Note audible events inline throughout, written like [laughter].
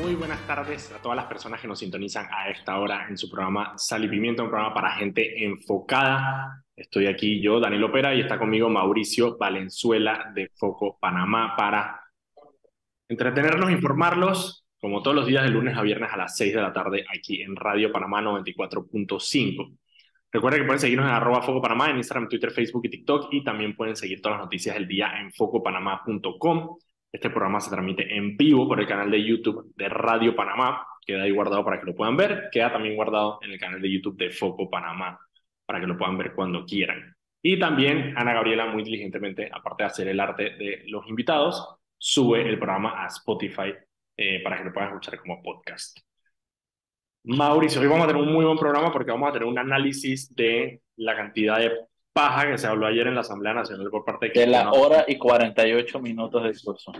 Muy buenas tardes a todas las personas que nos sintonizan a esta hora en su programa Sal y Pimienta, un programa para gente enfocada. Estoy aquí yo, Daniel Opera, y está conmigo Mauricio Valenzuela de Foco Panamá para entretenernos, informarlos, como todos los días de lunes a viernes a las 6 de la tarde aquí en Radio Panamá 94.5. Recuerden que pueden seguirnos en arroba Foco Panamá en Instagram, Twitter, Facebook y TikTok y también pueden seguir todas las noticias del día en focopanamá.com. Este programa se transmite en vivo por el canal de YouTube de Radio Panamá. Queda ahí guardado para que lo puedan ver. Queda también guardado en el canal de YouTube de Foco Panamá para que lo puedan ver cuando quieran. Y también Ana Gabriela muy diligentemente, aparte de hacer el arte de los invitados, sube el programa a Spotify eh, para que lo puedan escuchar como podcast. Mauricio, hoy vamos a tener un muy buen programa porque vamos a tener un análisis de la cantidad de paja que se habló ayer en la Asamblea Nacional por parte de... De la hora y 48 minutos de discurso.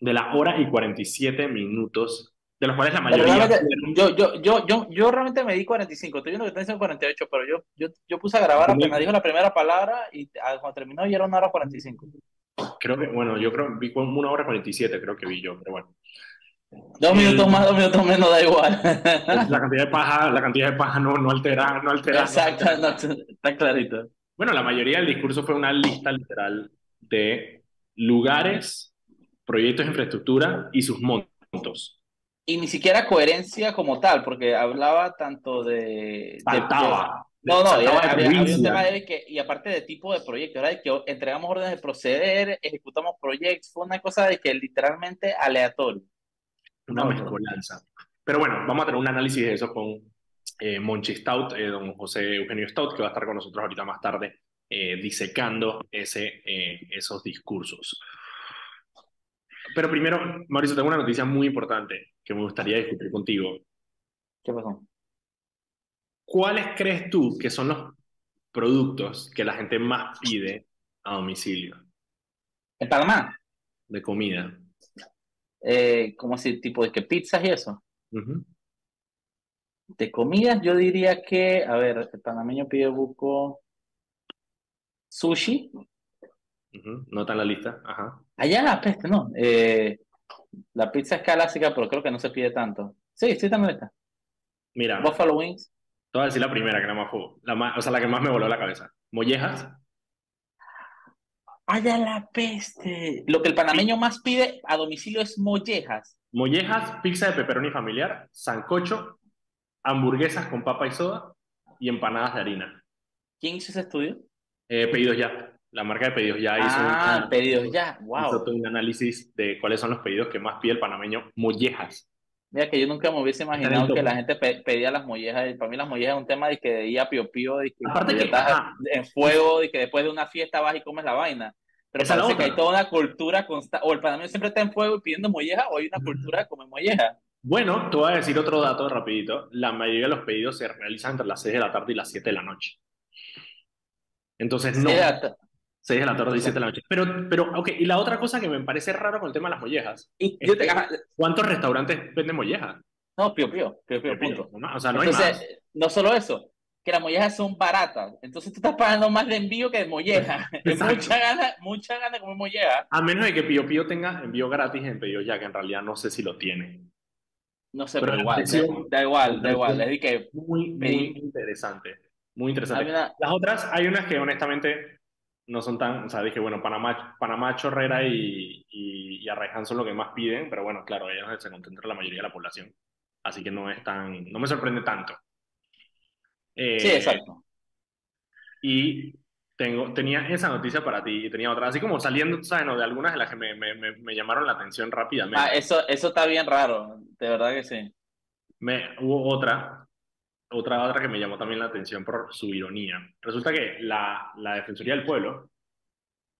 De la hora y 47 minutos, de los cuales la mayoría... Yo, yo, yo, yo, yo realmente me di 45, estoy viendo que están diciendo 48, pero yo, yo, yo puse a grabar apenas dijo la primera palabra y cuando terminó ya era una hora 45. Creo que, bueno, yo creo vi como una hora 47, creo que vi yo, pero bueno. Dos minutos más, dos minutos menos, da igual. [laughs] La cantidad de paja, la cantidad de paja no, no altera, no altera. Exacto, está clarito. Bueno, la mayoría del discurso fue una lista literal de lugares, proyectos de infraestructura y sus montos. Y ni siquiera coherencia como tal, porque hablaba tanto de... Faltaba. no, no, había, un tema de que, y aparte de tipo de proyecto, era de que entregamos órdenes de proceder, ejecutamos proyectos, fue una cosa de que literalmente aleatorio una mezcolanza. Pero bueno, vamos a tener un análisis de eso con eh, Monchi Stout, eh, don José Eugenio Stout, que va a estar con nosotros ahorita más tarde, eh, disecando ese, esos discursos. Pero primero, Mauricio, tengo una noticia muy importante que me gustaría discutir contigo. ¿Qué pasó? ¿Cuáles crees tú que son los productos que la gente más pide a domicilio? ¿En Panamá? De comida eh, ¿cómo así? Tipo de que pizzas y eso. De comidas, yo diría que, a ver, el panameño pide buco sushi. No está en la lista, ajá. Allá, peste, no. Eh, la pizza es clásica, pero creo que no se pide tanto. Sí, sí está en la lista. Mira. Buffalo Wings. Te voy a decir la primera que más la más, o sea, la que más me voló la cabeza. Mollejas. ¡Ay, la peste! Lo que el panameño más pide a domicilio es mollejas. Mollejas, pizza de pepperoni familiar, sancocho, hamburguesas con papa y soda y empanadas de harina. ¿Quién hizo ese estudio? Eh, pedidos ya. La marca de pedidos ya hizo ah, pedidos ya. Wow. Hizo un análisis de cuáles son los pedidos que más pide el panameño. Mollejas. Mira que yo nunca me hubiese imaginado que la gente pedía las mollejas. Para mí las mollejas es un tema de que de día pío, de que, Aparte que estás en fuego, y que después de una fiesta vas y comes la vaina. Pero parece que hay toda una cultura constante. O el panameño siempre está en fuego y pidiendo molleja, o hay una cultura de comer molleja. Bueno, te voy a decir otro dato rapidito. La mayoría de los pedidos se realizan entre las 6 de la tarde y las 7 de la noche. Entonces, no. 6 de la tarde y 7 de la noche. Pero, pero, ok, y la otra cosa que me parece raro con el tema de las mollejas. Y yo te... ¿Cuántos restaurantes venden mollejas? No, pío, pío, pío, pío, punto. O sea, no hay más. No solo eso, que las mollejas son baratas. Entonces tú estás pagando más de envío que de molleja. [laughs] mucha gana, mucha gana como molleja. A menos de que Pío Pío tenga envío gratis en pedido ya, que en realidad no sé si lo tiene. No sé, pero, igual, da, igual, da igual. Es que muy, muy interesante. Muy interesante. Las otras, hay unas que honestamente no son tan, o sea, dije, bueno, Panamá, Panamá Chorrera y, y, y Arraiján son lo que más piden, pero bueno, claro, ellos se concentra la mayoría de la población. Así que no es tan, no me sorprende tanto. Eh, sí, exacto. Y tengo, tenía esa noticia para ti y tenía otra, así como saliendo, ¿sabes? No, de algunas de las que me, me, me, llamaron la atención rápidamente. Ah, eso, eso está bien raro, de verdad que sí. Me, hubo otra otra, otra que me llamó también la atención por su ironía. Resulta que la, la Defensoría del Pueblo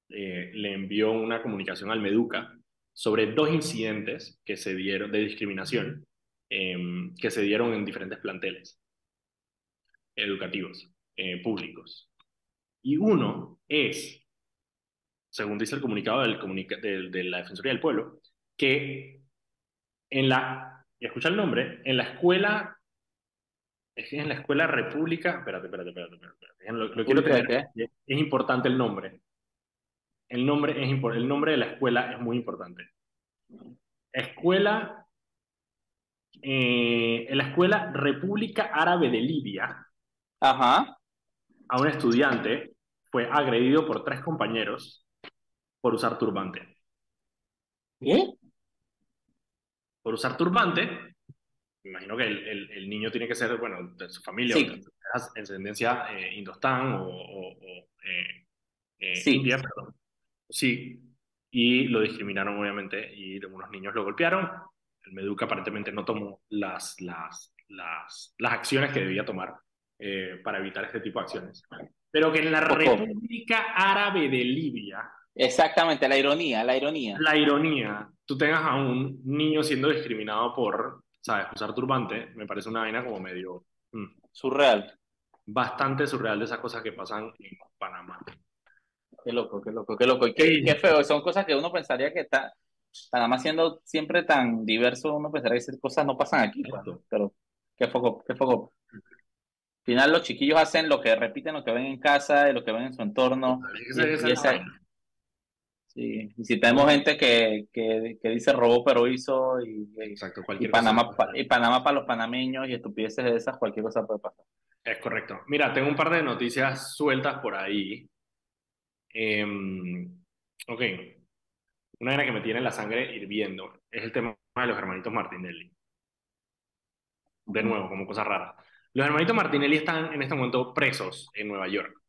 eh, le envió una comunicación al Meduca sobre dos incidentes que se dieron de discriminación em, que se dieron en diferentes planteles educativos eh, públicos. Y uno es, según dice el comunicado del, de la Defensoría del Pueblo, que en la, escucha el nombre, en la escuela es que en la escuela República, espérate, espérate, espérate, espérate. Lo, quiero tener, es importante el nombre. El nombre, es el nombre de la escuela es muy importante. Escuela eh, en la escuela República Árabe de Libia, Ajá. a un estudiante fue agredido por tres compañeros por usar turbante. ¿Qué? Por usar turbante, imagino que el, el, niño tiene que ser, bueno, de su familia, sí. de ascendencia eh, indostán o, o, eh, eh, sí. india, perdón. Sí, y lo discriminaron obviamente y unos niños lo golpearon. El Meduca aparentemente no tomó las, las, las, las acciones que debía tomar eh, para evitar este tipo de acciones. Pero que en la República Árabe de Libia... Exactamente, la ironía, la ironía. La ironía. Tú tengas a un niño siendo discriminado por, ¿sabes?, usar turbante, me parece una vaina como medio... Mm, surreal. Bastante surreal de esas cosas que pasan en Panamá. Qué loco, qué loco, qué loco. Y qué, qué feo. Son cosas que uno pensaría que está. Panamá siendo siempre tan diverso, uno pensaría que esas cosas no pasan aquí. Pues, pero qué poco, qué poco. Al final los chiquillos hacen lo que repiten, lo que ven en casa y lo que ven en su entorno. Y, sí. y si tenemos gente que, que, que, dice robó pero hizo y, Exacto, y Panamá, y Panamá para los panameños y estupideces de esas, cualquier cosa puede pasar. Es correcto. Mira, tengo un par de noticias sueltas por ahí eh, ok, una era que me tiene la sangre hirviendo es el tema de los hermanitos Martinelli. De nuevo, como cosa rara. Los hermanitos Martinelli están en este momento presos en Nueva York.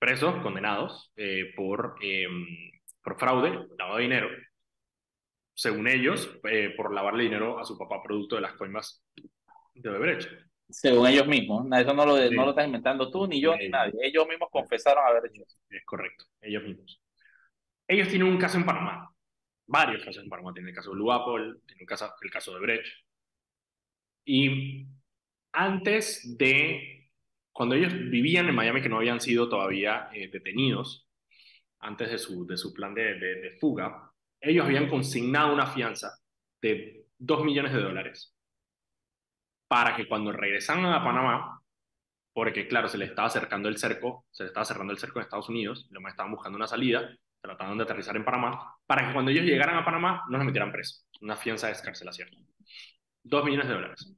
Presos, condenados eh, por, eh, por fraude, lavado de dinero. Según ellos, eh, por lavarle dinero a su papá producto de las coimas de Odebrecht. Según ellos mismos, eso no lo, no lo estás inventando tú, ni yo, ni nadie. Ellos mismos confesaron haber hecho eso. Es correcto, ellos mismos. Ellos tienen un caso en Panamá, varios casos en Panamá. Tienen el caso de Luapol, tienen caso, el caso de Brecht. Y antes de, cuando ellos vivían en Miami, que no habían sido todavía eh, detenidos, antes de su, de su plan de, de, de fuga, ellos habían consignado una fianza de 2 millones de dólares para que cuando regresan a Panamá, porque claro, se les estaba acercando el cerco, se les estaba cerrando el cerco en Estados Unidos, los más estaban buscando una salida, trataban de aterrizar en Panamá, para que cuando ellos llegaran a Panamá no los metieran presos, una fianza de escarcelación. Dos millones de dólares.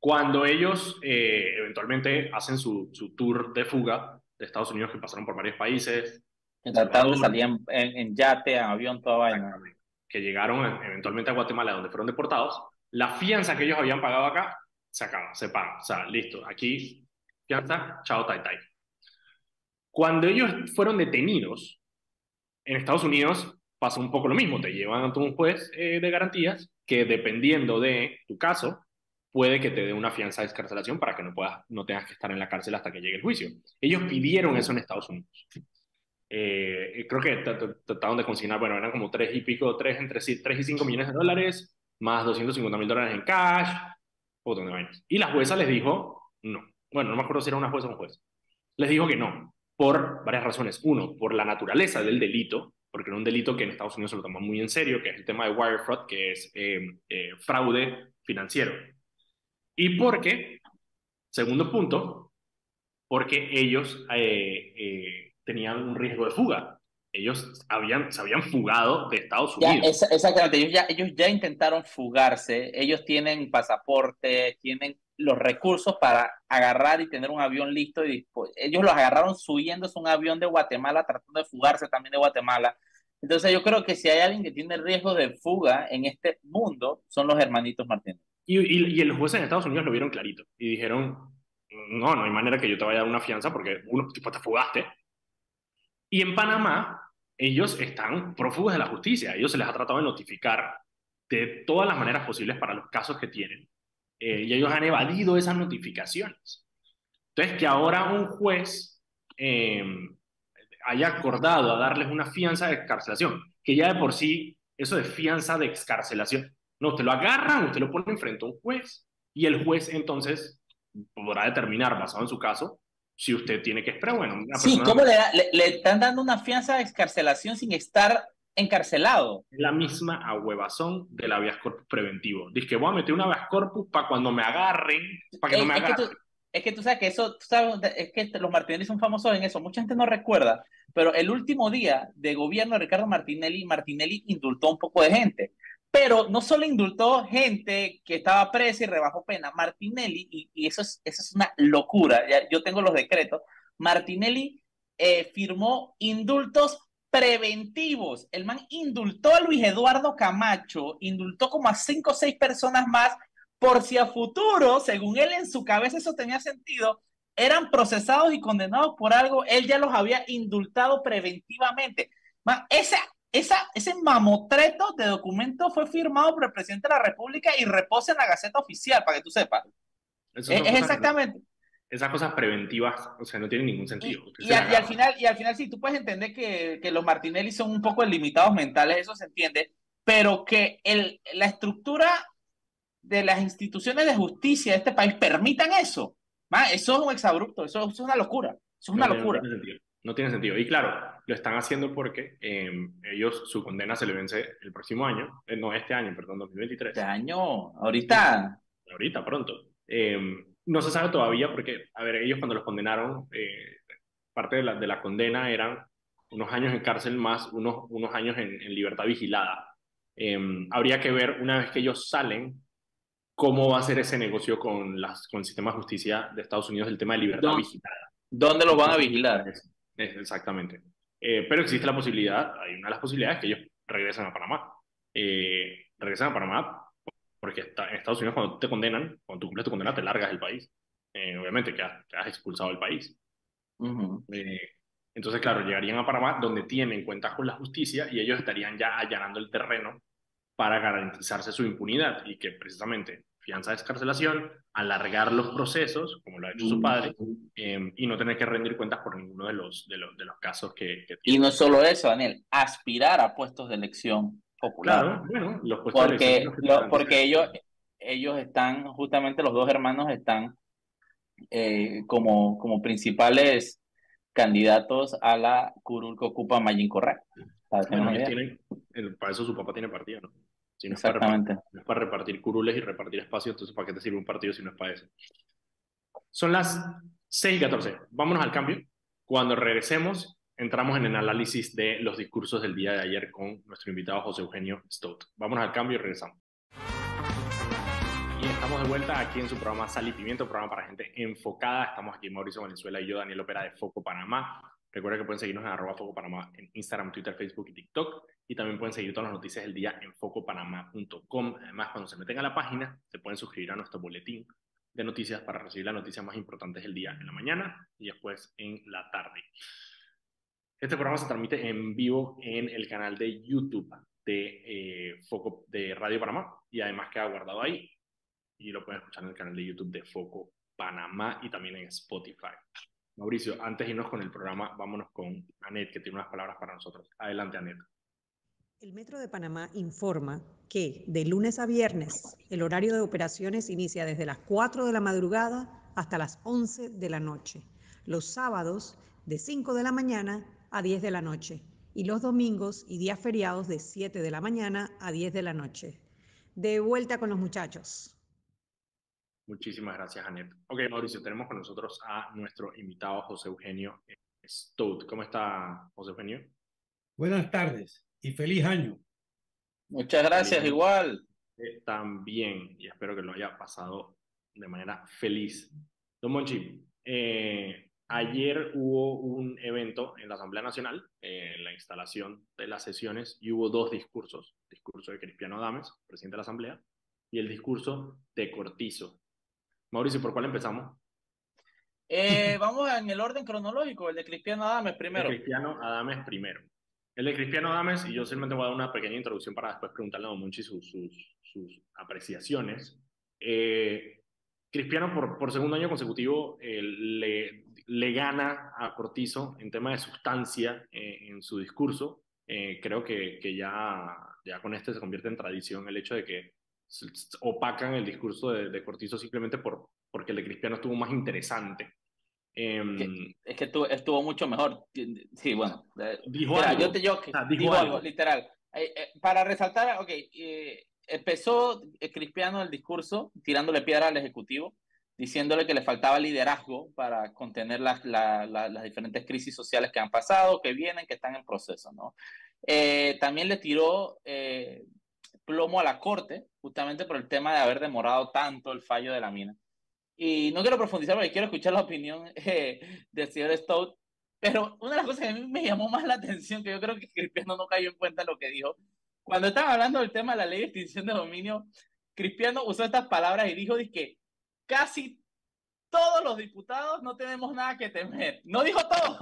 Cuando ellos eh, eventualmente hacen su, su, tour de fuga de Estados Unidos, que pasaron por varios países. Trataron de salir en, en, yate, en avión, toda vaina. Que llegaron eventualmente a Guatemala, donde fueron deportados, la fianza que ellos habían pagado acá se acaba, se paga. O sea, listo, aquí fianza, chao, tai, tai. Cuando ellos fueron detenidos en Estados Unidos, pasa un poco lo mismo. Te llevan ante un juez eh, de garantías que, dependiendo de tu caso, puede que te dé una fianza de escarcelación para que no, puedas, no tengas que estar en la cárcel hasta que llegue el juicio. Ellos pidieron eso en Estados Unidos. Eh, creo que trataron de consignar, bueno, eran como tres y pico, tres entre tres y cinco millones de dólares más 250 mil dólares en cash, un montón de vainas. Y la jueza les dijo no. Bueno, no me acuerdo si era una jueza o un juez. Les dijo que no, por varias razones. Uno, por la naturaleza del delito, porque era un delito que en Estados Unidos se lo toman muy en serio, que es el tema de wire fraud, que es eh, eh, fraude financiero. Y porque, segundo punto, porque ellos eh, tenían un riesgo de fuga ellos habían, se habían fugado de Estados Unidos. exactamente, ellos ya, ellos ya intentaron fugarse, ellos tienen pasaporte, tienen los recursos para agarrar y tener un avión listo y ellos los agarraron subiéndose un avión de Guatemala, tratando de fugarse también de Guatemala. Entonces yo creo que si hay alguien que tiene riesgo de fuga en este mundo, son los hermanitos Martínez. Y, y, y los jueces en Estados Unidos lo vieron clarito y dijeron, no, no hay manera que yo te vaya a dar una fianza porque uno, tipo, te fugaste, y en Panamá, ellos están prófugos de la justicia. Ellos se les ha tratado de notificar de todas las maneras posibles para los casos que tienen. Eh, y ellos han evadido esas notificaciones. Entonces, que ahora un juez eh, haya acordado a darles una fianza de excarcelación, que ya de por sí, eso de fianza de excarcelación, no, usted lo agarran, usted lo pone enfrente a un juez, y el juez entonces podrá determinar, basado en su caso, si usted tiene que esperar, bueno. Sí, ¿cómo le, le, están dando una fianza de excarcelación sin estar encarcelado? La misma ahuevazón del habeas corpus preventivo. Dice que voy a meter un habeas corpus para cuando me agarren, para que no me agarren. Es que, tú, sabes que eso, tú sabes, es que los Martinelli son famosos en eso, mucha gente no recuerda, pero el último día de gobierno de Ricardo Martinelli, Martinelli indultó un poco de gente, Pero no solo indultó gente que estaba presa y rebajó pena, Martinelli, y, eso, es, una locura, yo tengo los decretos, Martinelli eh, firmó indultos preventivos. El man indultó a Luis Eduardo Camacho, indultó como a cinco o seis personas más, por si a futuro, según él en su cabeza eso tenía sentido, eran procesados y condenados por algo, él ya los había indultado preventivamente. Esa, esa, ese mamotreto de documento fue firmado por el presidente de la República y reposa en la Gaceta Oficial, para que tú sepas. es, exactamente. Esas cosas preventivas, o sea, no tienen ningún sentido. Y, al final, y al final sí, tú puedes entender que, que los Martinelli son un poco limitados mentales, eso se entiende, pero que el, la estructura de las instituciones de justicia de este país permitan eso, eso es un exabrupto, eso, eso es una locura, eso es una locura. No tiene sentido. Y claro, lo están haciendo porque em, ellos, su condena se le vence el próximo año, eh, no, este año, perdón, 2023. Este año, ahorita. Ahorita, pronto. Em, no se sabe todavía porque, a ver, ellos cuando los condenaron, eh, parte de la, de la condena eran unos años en cárcel más unos, unos años en, libertad vigilada. Em, habría que ver una vez que ellos salen cómo va a ser ese negocio con, las, con el sistema de justicia de Estados Unidos, el tema de libertad vigilada. ¿Dónde los van a vigilar? Exactamente. Eh, pero existe la posibilidad, hay una de las posibilidades que ellos regresen a Panamá. Eh, regresan a Panamá porque está, en Estados Unidos cuando te condenan, cuando tú cumples tu condena, te largas del país. Eh, obviamente que has, has, expulsado del país. entonces, claro, llegarían a Panamá donde tienen cuentas con la justicia y ellos estarían ya allanando el terreno para garantizarse su impunidad y que precisamente fianza de escarcelación, alargar los procesos, como lo ha hecho su padre, em, y no tener que rendir cuentas por ninguno de los, de los, de los casos que, que Y no solo eso, Daniel, aspirar a puestos de elección popular. Claro, bueno, los puestos porque, de elección. porque ellos, ellos están, justamente los dos hermanos están eh, como, como principales candidatos a la curul que ocupa Mayin Correa. Para, para eso su papá tiene partido, ¿no? Si no Exactamente. Es para, no es para repartir curules y repartir espacio, entonces ¿para qué te sirve un partido si no es para eso? Son las 6 y 14. Vámonos al cambio. Cuando regresemos, entramos en el análisis de los discursos del día de ayer con nuestro invitado José Eugenio Stout. Vámonos al cambio y regresamos. Y estamos de vuelta aquí en su programa Sal y Pimiento, programa para gente enfocada. Estamos aquí Mauricio Valenzuela y yo, Daniel Opera de Foco Panamá. Recuerda que pueden seguirnos en arroba Foco Panamá en Instagram, Twitter, Facebook y TikTok. Y también pueden seguir todas las noticias del día en focopanamá.com. Además, cuando se meten a la página, se pueden suscribir a nuestro boletín de noticias para recibir las noticias más importantes del día en la mañana y después en la tarde. Este programa se transmite en vivo en el canal de YouTube de eh, Foco de Radio Panamá y además queda guardado ahí y lo pueden escuchar en el canal de YouTube de Foco Panamá y también en Spotify. Mauricio, antes de irnos con el programa, vámonos con Anet, que tiene unas palabras para nosotros. Adelante, Anet. El Metro de Panamá informa que de lunes a viernes el horario de operaciones inicia desde las 4 de la madrugada hasta las 11 de la noche. Los sábados de 5 de la mañana a 10 de la noche y los domingos y días feriados de 7 de la mañana a 10 de la noche. De vuelta con los muchachos. Muchísimas gracias, Anet. Ok, Mauricio, tenemos con nosotros a nuestro invitado José Eugenio Stout. ¿Cómo está, José Eugenio? Buenas tardes y feliz año. Muchas gracias, igual. también, y espero que lo haya pasado de manera feliz. Don Monchi, eh, ayer hubo un evento en la Asamblea Nacional, en la instalación de las sesiones, y hubo dos discursos. El discurso de Cristiano Adames, presidente de la Asamblea, y el discurso de Cortizo, Mauricio, ¿por cuál empezamos? Eh, vamos en el orden cronológico, el de Cristiano Adames primero. El Cristiano Adames primero. El de Cristiano Adames, y yo simplemente voy a dar una pequeña introducción para después preguntarle a Don Monchi sus, sus, apreciaciones. Eh, Cristiano, por, por segundo año consecutivo, eh, le, le gana a Cortizo en tema de sustancia en su discurso. creo que, que ya, ya con este se convierte en tradición el hecho de que opacan el discurso de, de, Cortizo simplemente por, porque el de Cristiano estuvo más interesante. Em, es que estuvo, estuvo, mucho mejor. Sí, bueno. Dijo algo. Yo te, yo, dijo, algo. literal. Eh, eh, para resaltar, ok, eh, empezó Cristiano el discurso tirándole piedra al Ejecutivo, diciéndole que le faltaba liderazgo para contener las, las diferentes crisis sociales que han pasado, que vienen, que están en proceso, ¿no? también le tiró plomo a la corte, justamente por el tema de haber demorado tanto el fallo de la mina. Y no quiero profundizar porque quiero escuchar la opinión [laughs] eh, del señor Stout, pero una de las cosas que a mí me llamó más la atención, que yo creo que Cristiano no cayó en cuenta lo que dijo, cuando estaban hablando del tema de la ley de extinción de dominio, Cristiano usó estas palabras y dijo que casi todos los diputados no tenemos nada que temer. No dijo todos,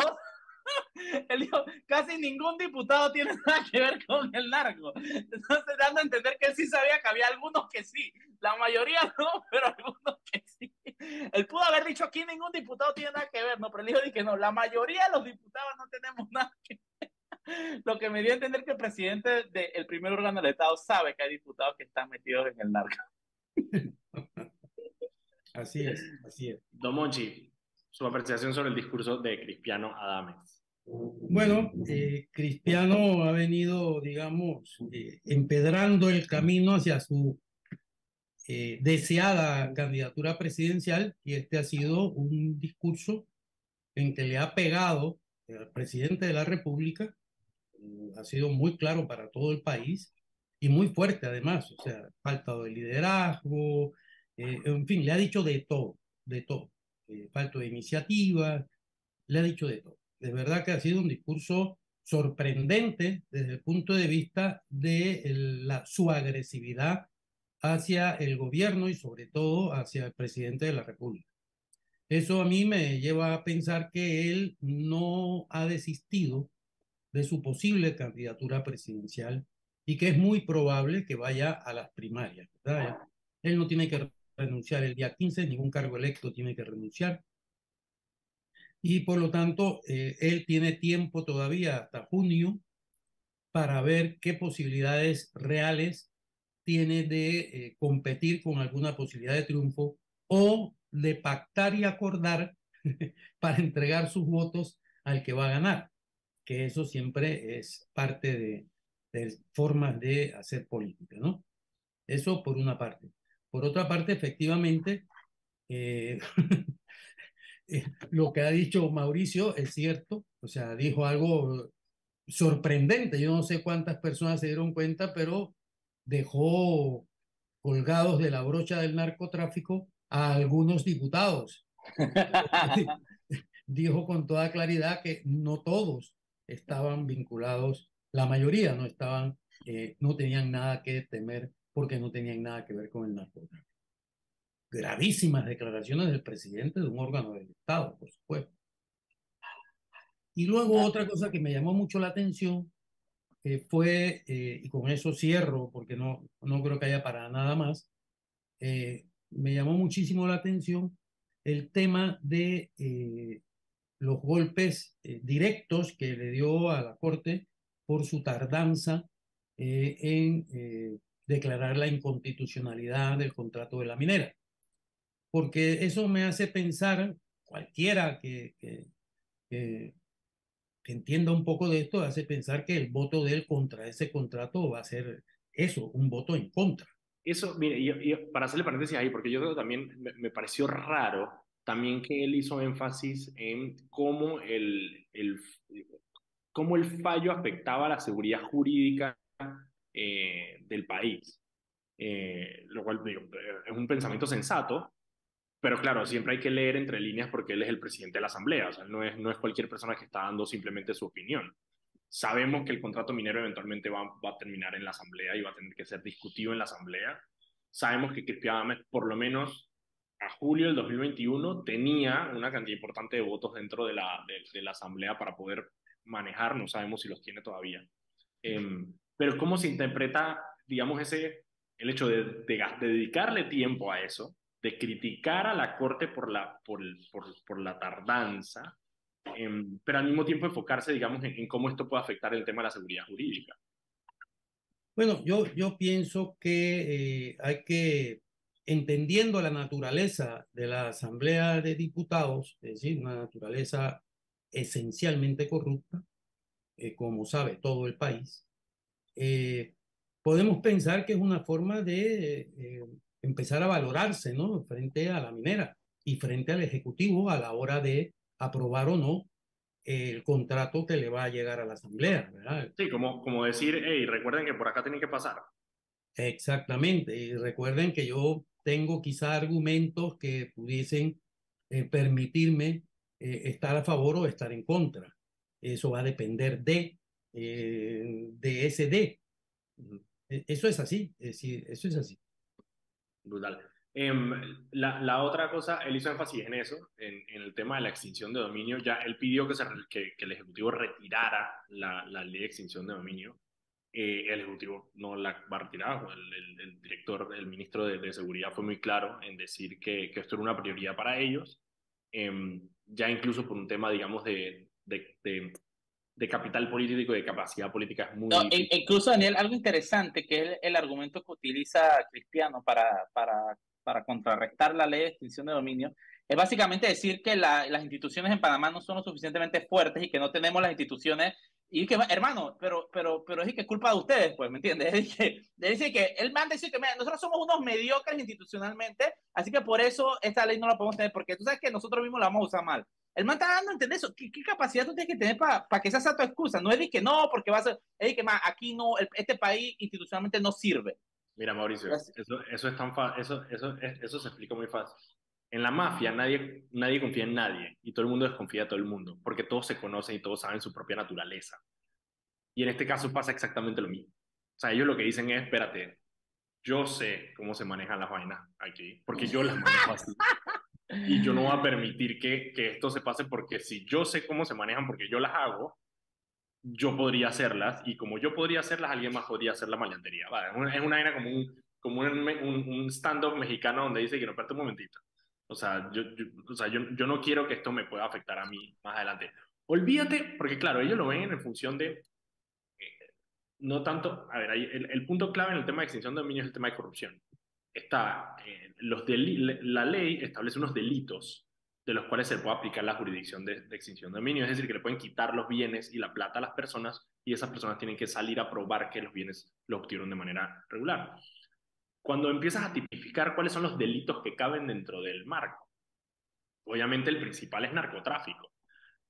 [laughs] Él dijo, casi ningún diputado tiene [laughs] nada que ver con el narco. Entonces, dando a entender que él sí sabía que había algunos que sí. La mayoría no, [laughs] pero algunos que sí. Él pudo haber dicho, aquí ningún diputado tiene nada que ver, no, pero él dijo que no, la mayoría de los diputados no tenemos nada que ver. Lo que me dio a entender que el presidente del primer órgano del Estado sabe que hay diputados que están metidos en el narco. Así es, así es. Don Monchi, su apreciación sobre el discurso de Cristiano Adames. Bueno, eh, Cristiano ha venido, digamos, eh, empedrando el camino hacia su eh, deseada candidatura presidencial y este ha sido un discurso en que le ha pegado al presidente de la República, ha sido muy claro para todo el país y muy fuerte además, o sea, falta de liderazgo, en fin, le ha dicho de todo, de todo, falta de iniciativa, le ha dicho de todo de verdad que ha sido un discurso sorprendente desde el punto de vista de la, su agresividad hacia el gobierno y sobre todo hacia el presidente de la República. Eso a mí me lleva a pensar que él no ha desistido de su posible candidatura presidencial y que es muy probable que vaya a las primarias. Él no tiene que renunciar el día 15, ningún cargo electo tiene que renunciar y por lo tanto eh, él tiene tiempo todavía hasta junio para ver qué posibilidades reales tiene de eh, competir con alguna posibilidad de triunfo o de pactar y acordar [laughs] para entregar sus votos al que va a ganar, que eso siempre es parte de, de formas de hacer política, ¿no? Eso por una parte. Por otra parte, efectivamente, eh, [laughs] Eh, lo que ha dicho Mauricio es cierto, o sea, dijo algo sorprendente. Yo no sé cuántas personas se dieron cuenta, pero dejó colgados de la brocha del narcotráfico a algunos diputados. [laughs] dijo con toda claridad que no todos estaban vinculados, la mayoría no estaban, eh, no tenían nada que temer porque no tenían nada que ver con el narcotráfico gravísimas declaraciones del presidente de un órgano del Estado, por supuesto. Y luego otra cosa que me llamó mucho la atención eh, fue, eh, y con eso cierro porque no, no creo que haya para nada más, eh, me llamó muchísimo la atención el tema de los golpes directos que le dio a la Corte por su tardanza en declarar la inconstitucionalidad del contrato de la minera porque eso me hace pensar, cualquiera que, que, que, entienda un poco de esto, hace pensar que el voto de él contra ese contrato va a ser eso, un voto en contra. Eso, mire, yo, para hacerle paréntesis ahí, porque yo creo que también me, me, pareció raro también que él hizo énfasis en cómo el, el, cómo el fallo afectaba la seguridad jurídica eh, del país. Eh, lo cual digo, es un pensamiento sensato, pero claro, siempre hay que leer entre líneas porque él es el presidente de la Asamblea, o sea, no es, no es cualquier persona que está dando simplemente su opinión. Sabemos que el contrato minero eventualmente va, va a terminar en la Asamblea y va a tener que ser discutido en la Asamblea. Sabemos que Cristian por lo menos a julio del 2021, tenía una cantidad importante de votos dentro de la, de, la Asamblea para poder manejar, no sabemos si los tiene todavía. Eh, pero ¿cómo se interpreta, digamos, ese, el hecho de, de, de dedicarle tiempo a eso? de criticar a la Corte por la, por, por, por la tardanza, eh, pero al mismo tiempo enfocarse, digamos, en, en, cómo esto puede afectar el tema de la seguridad jurídica. Bueno, yo, yo pienso que eh, hay que, entendiendo la naturaleza de la Asamblea de Diputados, es decir, una naturaleza esencialmente corrupta, eh, como sabe todo el país, eh, podemos pensar que es una forma de eh, empezar a valorarse, ¿no? Frente a la minera y frente al Ejecutivo a la hora de aprobar o no el contrato que le va a llegar a la Asamblea, ¿verdad? Sí, como, como decir, hey, recuerden que por acá tienen que pasar. Exactamente. Y recuerden que yo tengo quizá argumentos que pudiesen eh, permitirme eh, estar a favor o estar en contra. Eso va a depender de, eh, de. E, eso es así, es decir, eso es así. Brutal. Em, la, la, otra cosa, él hizo énfasis en eso, en, en, el tema de la extinción de dominio. Ya él pidió que, se, que, que el Ejecutivo retirara la, la, ley de extinción de dominio. Eh, el Ejecutivo no la va a retirar. El, el, el director, el ministro de, de, Seguridad fue muy claro en decir que, que esto era una prioridad para ellos. Eh, ya incluso por un tema, digamos, de, de, de, de capital político y de capacidad política es muy... No, e, incluso, Daniel, algo interesante que es el, el argumento que utiliza Cristiano para, para para contrarrestar la ley de extinción de dominio, es básicamente decir que la, las instituciones en Panamá no son lo suficientemente fuertes y que no tenemos las instituciones. Y que, hermano, pero, pero, pero es que es culpa de ustedes, pues, ¿me entiendes? [laughs] Es que, decir que él manda decir que nosotros somos unos mediocres institucionalmente, así que por eso esta ley no la podemos tener, porque tú sabes que nosotros mismos la vamos a usar mal. El man está dando a entender eso. ¿Qué, qué capacidad tú tienes que tener para pa que esa sea tu excusa? No es de que no, porque va a es de que más, aquí no, el, este país institucionalmente no sirve. Mira, Mauricio, eso, eso, es tan eso, eso, eso se explica muy fácil. En la mafia nadie, nadie confía en nadie y todo el mundo desconfía de todo el mundo porque todos se conocen y todos saben su propia naturaleza. Y en este caso pasa exactamente lo mismo. O sea, ellos lo que dicen es, espérate, yo sé cómo se manejan las vainas aquí, porque yo las manejo así. Y yo no voy a permitir que, que esto se pase porque si yo sé cómo se manejan porque yo las hago, yo podría hacerlas y como yo podría hacerlas, alguien más podría hacer la maleantería. Vale, es una, una como un, como un, un, un stand-up mexicano donde dice que no, espérate un momentito. O sea, yo, o sea yo, yo no quiero que esto me pueda afectar a mí más adelante. Olvídate, porque claro, ellos lo ven en función de, eh, no tanto, a ver, el, punto clave en el tema de extinción de dominio es el tema de corrupción. Está, eh, los la ley establece unos delitos de los cuales se puede aplicar la jurisdicción de, de, extinción de dominio, es decir, que le pueden quitar los bienes y la plata a las personas y esas personas tienen que salir a probar que los bienes los obtuvieron de manera regular. Cuando empiezas a tipificar cuáles son los delitos que caben dentro del marco, obviamente el principal es narcotráfico,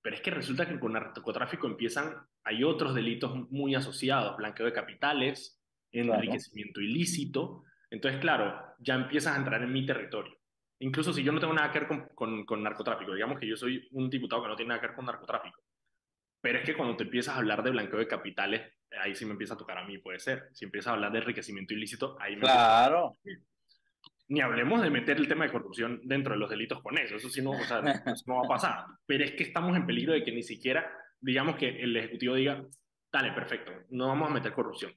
pero es que resulta que con narcotráfico empiezan, hay otros delitos muy asociados, blanqueo de capitales, enriquecimiento claro. ilícito, entonces claro, ya empiezas a entrar en mi territorio incluso si yo no tengo nada que ver con, con, con, narcotráfico, digamos que yo soy un diputado que no tiene nada que ver con narcotráfico, pero es que cuando te empiezas a hablar de blanqueo de capitales, ahí sí me empieza a tocar a mí, puede ser. Si empiezas a hablar de enriquecimiento ilícito, ahí me Claro. Ni hablemos de meter el tema de corrupción dentro de los delitos con eso, eso sí no, o sea, eso [laughs] no va a pasar. Pero es que estamos en peligro de que ni siquiera, digamos que el Ejecutivo diga, dale, perfecto, no vamos a meter corrupción.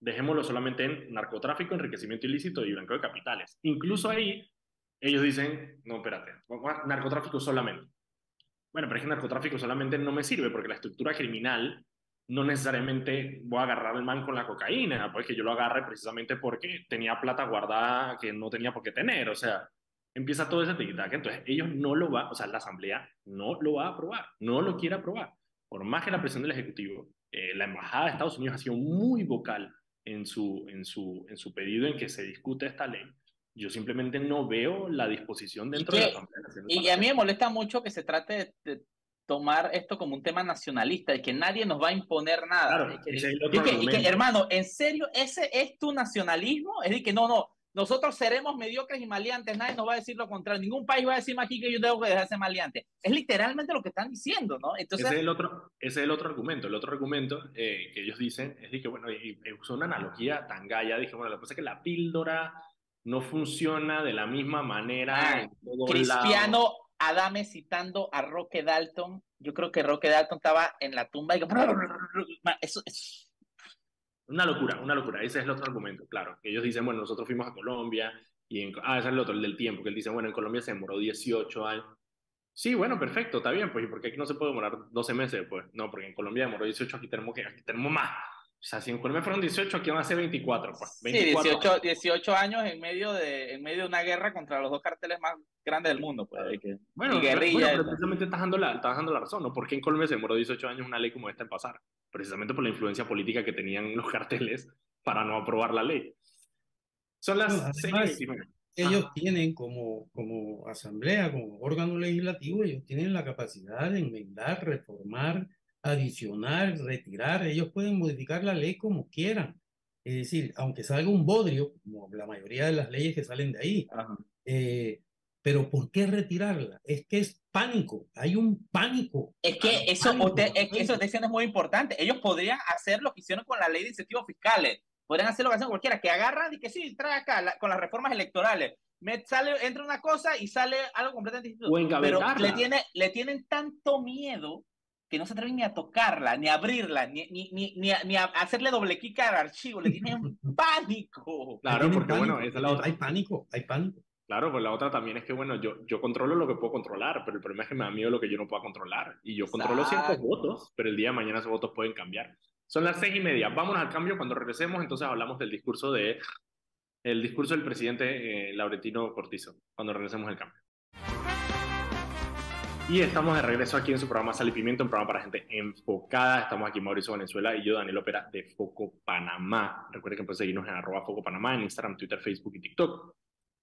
Dejémoslo solamente en narcotráfico, enriquecimiento ilícito y blanqueo de capitales. Incluso ahí ellos dicen, no, espérate, narcotráfico solamente. Bueno, pero es que narcotráfico solamente no me sirve porque la estructura criminal no necesariamente voy a agarrar al man con la cocaína, pues que yo lo agarre precisamente porque tenía plata guardada que no tenía por qué tener, o sea, empieza todo ese tic-tac, entonces ellos no lo va, o sea, la asamblea no lo va a aprobar, no lo quiere aprobar, por más que la presión del Ejecutivo, eh, la Embajada de Estados Unidos ha sido muy vocal en su, en, su, en su pedido en que se discute esta ley, yo simplemente no veo la disposición dentro que, de la Asamblea Y a mí me molesta mucho que se trate de, de, tomar esto como un tema nacionalista, de que nadie nos va a imponer nada. Claro, que, es que, que, hermano, ¿en serio ese es tu nacionalismo? Es decir, que no, no, nosotros seremos mediocres y maleantes, nadie nos va a decir lo contrario, ningún país va a decirme aquí que yo tengo que dejarse maleante. Es literalmente lo que están diciendo, ¿no? Entonces, ese, es el otro, ese es el otro argumento. El otro argumento eh, que ellos dicen es de que, bueno, y, y usó una analogía tan gaya, dije, bueno, lo que pasa es que la píldora no funciona de la misma manera ah, en todo Cristiano lado. Adame citando a Roque Dalton. Yo creo que Roque Dalton estaba en la tumba y eso, eso. Una locura, una locura. Ese es el otro argumento, claro. Ellos dicen, bueno, nosotros fuimos a Colombia y en... Ah, ese es el otro, el del tiempo, que él dice, bueno, en Colombia se demoró 18 años. Sí, bueno, perfecto, está bien, pues, ¿y por qué aquí no se puede demorar 12 meses? Pues, no, porque en Colombia demoró 18, aquí tenemos, que, aquí tenemos más. O sea, si en Colombia fueron 18, aquí van a ser 24. Pues, 24. Sí, 18, 18 años en medio, de, en medio de una guerra contra los dos carteles más grandes del mundo. Pues, que, bueno, guerrilla, bueno, pero precisamente estás dando, la, estás dando la razón, ¿no? ¿Por qué en Colombia se demoró 18 años una ley como esta en pasar? Precisamente por la influencia política que tenían los carteles para no aprobar la ley. Son las no, además, Ellos ah. tienen como, como asamblea, como órgano legislativo, ellos tienen la capacidad de enmendar, reformar, adicionar, retirar, ellos pueden modificar la ley como quieran. Es decir, aunque salga un bodrio, como la mayoría de las leyes que salen de ahí, eh, pero ¿por qué retirarla? Es que es pánico, hay un pánico. Es que eso, usted, es que eso es muy importante. Ellos podrían hacer lo que hicieron con la ley de incentivos fiscales, podrían hacer lo que hacen cualquiera, que agarran y que sí, trae acá con las reformas electorales. Me sale, entra una cosa y sale algo completamente distinto. Pero le, tiene, le tienen tanto miedo que no se atreven ni a tocarla, ni a abrirla, ni, ni, ni, ni, a, hacerle doble clic al archivo. Le tienen [laughs] pánico. Claro, porque bueno, esa es la otra. Hay pánico, hay pánico. Claro, pues la otra también es que, bueno, yo, yo controlo lo que puedo controlar, pero el problema es que me da miedo lo que yo no puedo controlar. Y yo controlo ciertos votos, pero el día de mañana esos votos pueden cambiar. Son las seis y media. Vámonos al cambio. Cuando regresemos, entonces hablamos del discurso de el discurso del presidente eh, Laurentino Cortizo. Cuando regresemos al cambio. Y estamos de regreso aquí en su programa Sal y Pimiento, un programa para gente enfocada. Estamos aquí Mauricio Venezuela y yo, Daniel Opera, de Foco Panamá. Recuerden que pueden seguirnos en arroba Foco Panamá en Instagram, Twitter, Facebook y TikTok.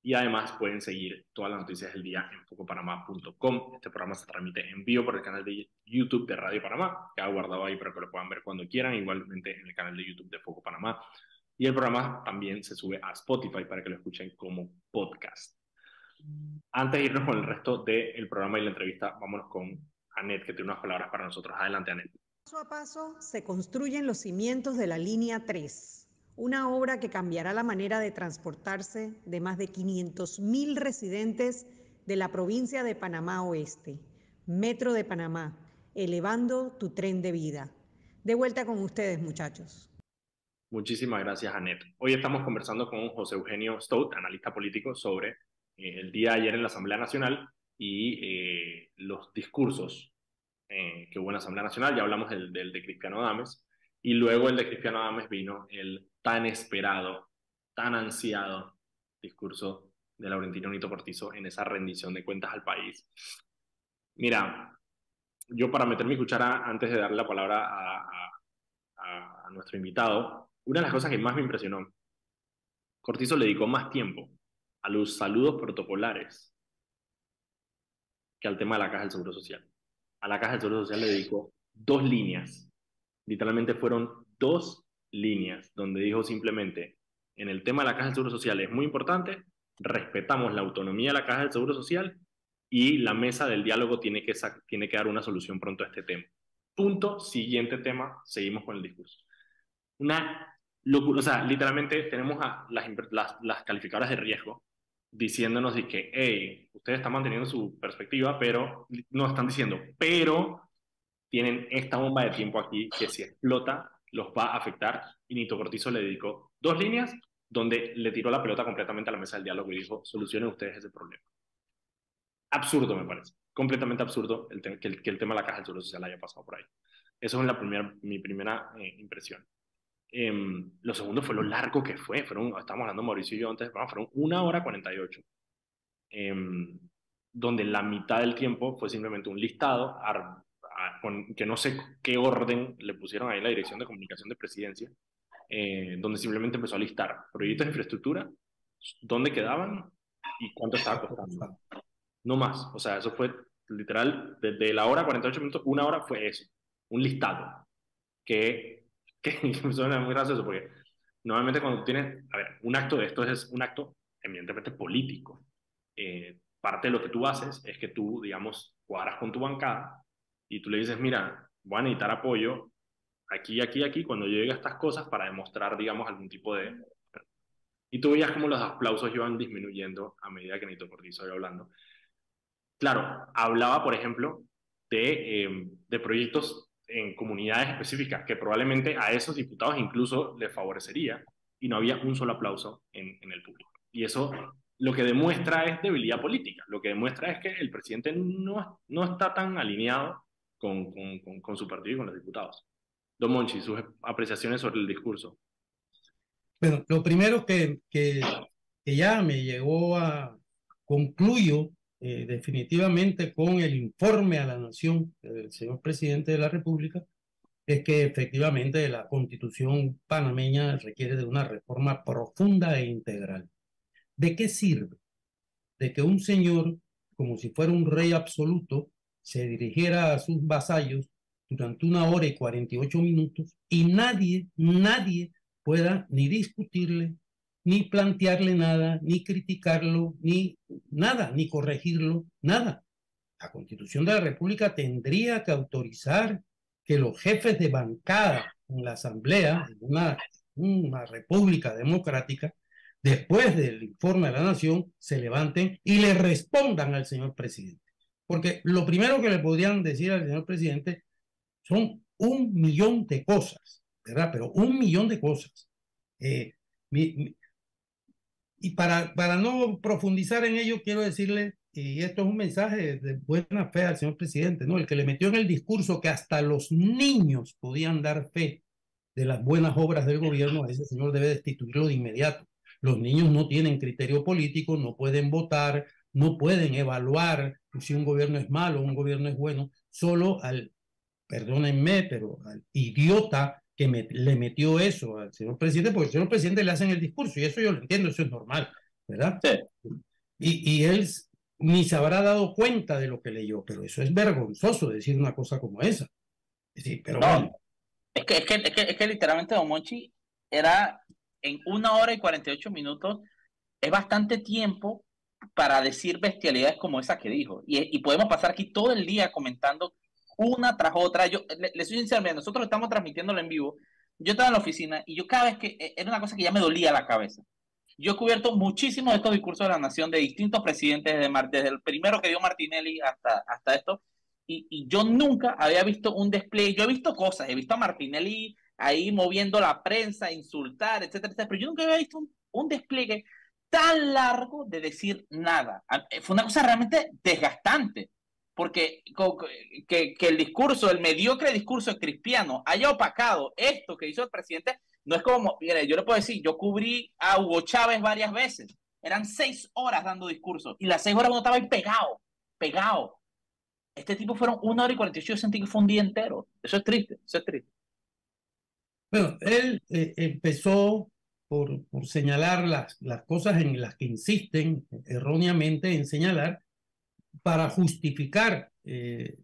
Y además pueden seguir todas las noticias del día en focopanamá.com. Este programa se transmite en vivo por el canal de YouTube de Radio Panamá, que ha guardado ahí para que lo puedan ver cuando quieran, igualmente en el canal de YouTube de Foco Panamá. Y el programa también se sube a Spotify para que lo escuchen como podcast. Antes de irnos con el resto del programa y la entrevista, vámonos con Anet, que tiene unas palabras para nosotros. Adelante, Anet. Paso a paso se construyen los cimientos de la línea 3, una obra que cambiará la manera de transportarse de más de 500.000 residentes de la provincia de Panamá Oeste. Metro de Panamá, elevando tu tren de vida. De vuelta con ustedes, muchachos. Muchísimas gracias, Anet. Hoy estamos conversando con José Eugenio Stout, analista político, sobre el día de ayer en la Asamblea Nacional y eh, los discursos eh, que hubo en la Asamblea Nacional. Ya hablamos del, de Cristiano Dames. Y luego el de Cristiano Dames vino el tan esperado, tan ansiado discurso de Laurentino Nito Cortizo en esa rendición de cuentas al país. Mira, yo para meter mi cuchara, antes de darle la palabra a, a nuestro invitado, una de las cosas que más me impresionó, Cortizo le dedicó más tiempo a los saludos protocolares que al tema de la Caja del Seguro Social. A la Caja del Seguro Social le dedicó dos líneas. Literalmente fueron dos líneas donde dijo simplemente, en el tema de la Caja del Seguro Social es muy importante, respetamos la autonomía de la Caja del Seguro Social y la mesa del diálogo tiene que, tiene que dar una solución pronto a este tema. Punto, siguiente tema, seguimos con el discurso. Una locura, o sea, literalmente tenemos a las, las, las calificadoras de riesgo diciéndonos de que, hey, ustedes están manteniendo su perspectiva, pero no están diciendo, pero tienen esta bomba de tiempo aquí que si explota los va a afectar. Y Nito Cortizo le dedicó dos líneas donde le tiró la pelota completamente a la mesa del diálogo y dijo, solucionen ustedes ese problema. Absurdo, me parece. Completamente absurdo el que, el, que, el, tema de la caja del seguro social haya pasado por ahí. Eso es la primera, mi primera eh, impresión. Eh, lo segundo fue lo largo que fue. Fueron, estamos hablando Mauricio y yo antes, fueron una hora 48. Eh, donde la mitad del tiempo fue simplemente un listado con, que no sé qué orden le pusieron ahí la dirección de comunicación de presidencia, eh, donde simplemente empezó a listar proyectos de infraestructura, dónde quedaban y cuánto estaba costando. No más. O sea, eso fue literal, desde la hora 48 minutos, una hora fue eso, un listado que [laughs] que, suena muy gracioso porque normalmente cuando tienes, a ver, un acto de esto es un acto evidentemente político. Eh, parte de lo que tú haces es que tú, digamos, cuadras con tu bancada y tú le dices, mira, voy a necesitar apoyo aquí, aquí, aquí, cuando llegue a estas cosas para demostrar, digamos, algún tipo de... Y tú veías como los aplausos iban disminuyendo a medida que Nito Cortizo iba hablando. Claro, hablaba, por ejemplo, de, eh, de proyectos en comunidades específicas, que probablemente a esos diputados incluso les favorecería, y no había un solo aplauso en, en el público. Y eso lo que demuestra es debilidad política, lo que demuestra es que el presidente no, no está tan alineado con, con, con, su partido y con los diputados. Don Monchi, sus apreciaciones sobre el discurso. Bueno, lo primero que, que, que ya me llegó a, concluyo eh, definitivamente con el informe a la nación del señor presidente de la República es que efectivamente la constitución panameña requiere de una reforma profunda e integral. ¿De qué sirve? De que un señor, como si fuera un rey absoluto, se dirigiera a sus vasallos durante una hora y 48 minutos y nadie, nadie pueda ni discutirle, ni plantearle nada, ni criticarlo, ni nada, ni corregirlo, nada. La Constitución de la República tendría que autorizar que los jefes de bancada en la Asamblea, en una, república democrática, después del informe de la Nación, se levanten y le respondan al señor presidente. Porque lo primero que le podrían decir al señor presidente son un millón de cosas, ¿verdad? Pero un millón de cosas. Eh, y para, para no profundizar en ello, quiero decirle, y esto es un mensaje de buena fe al señor presidente, ¿no? El que le metió en el discurso que hasta los niños podían dar fe de las buenas obras del gobierno, a ese señor debe destituirlo de inmediato. Los niños no tienen criterio político, no pueden votar, no pueden evaluar si un gobierno es malo o un gobierno es bueno, solo al, perdónenme, pero al idiota que me, le metió eso al señor presidente, porque el señor presidente le hacen el discurso, y eso yo lo entiendo, eso es normal, ¿verdad? Sí. Y, y él ni se habrá dado cuenta de lo que leyó, pero eso es vergonzoso decir una cosa como esa. Sí, pero no, es, que, es, que, es, que, es que literalmente Don Monchi era en una hora y 48 minutos, es bastante tiempo para decir bestialidades como esa que dijo. Y, y podemos pasar aquí todo el día comentando una tras otra. Yo le, le soy sincero, nosotros estamos transmitiéndolo en vivo. Yo estaba en la oficina y yo cada vez que e, era una cosa que ya me dolía la cabeza. Yo he cubierto muchísimos de estos discursos de la nación de distintos presidentes, desde, desde el primero que dio Martinelli hasta, hasta esto, y, y, yo nunca había visto un despliegue. Yo he visto cosas, he visto a Martinelli ahí moviendo la prensa, insultar, etcétera, etcétera, pero yo nunca había visto un, un despliegue tan largo de decir nada. Fue una cosa realmente desgastante porque que, el discurso, el mediocre discurso Cristiano haya opacado esto que hizo el presidente, no es como, mire, yo le puedo decir, yo cubrí a Hugo Chávez varias veces, eran seis horas dando discurso, y las seis horas uno estaba ahí pegado, pegado. Este tipo fueron una hora y cuarenta y ocho, yo sentí que fue un día entero. Eso es triste, eso es triste. Bueno, él eh, empezó por, por señalar las, las cosas en las que insisten erróneamente en señalar, para justificar, eh,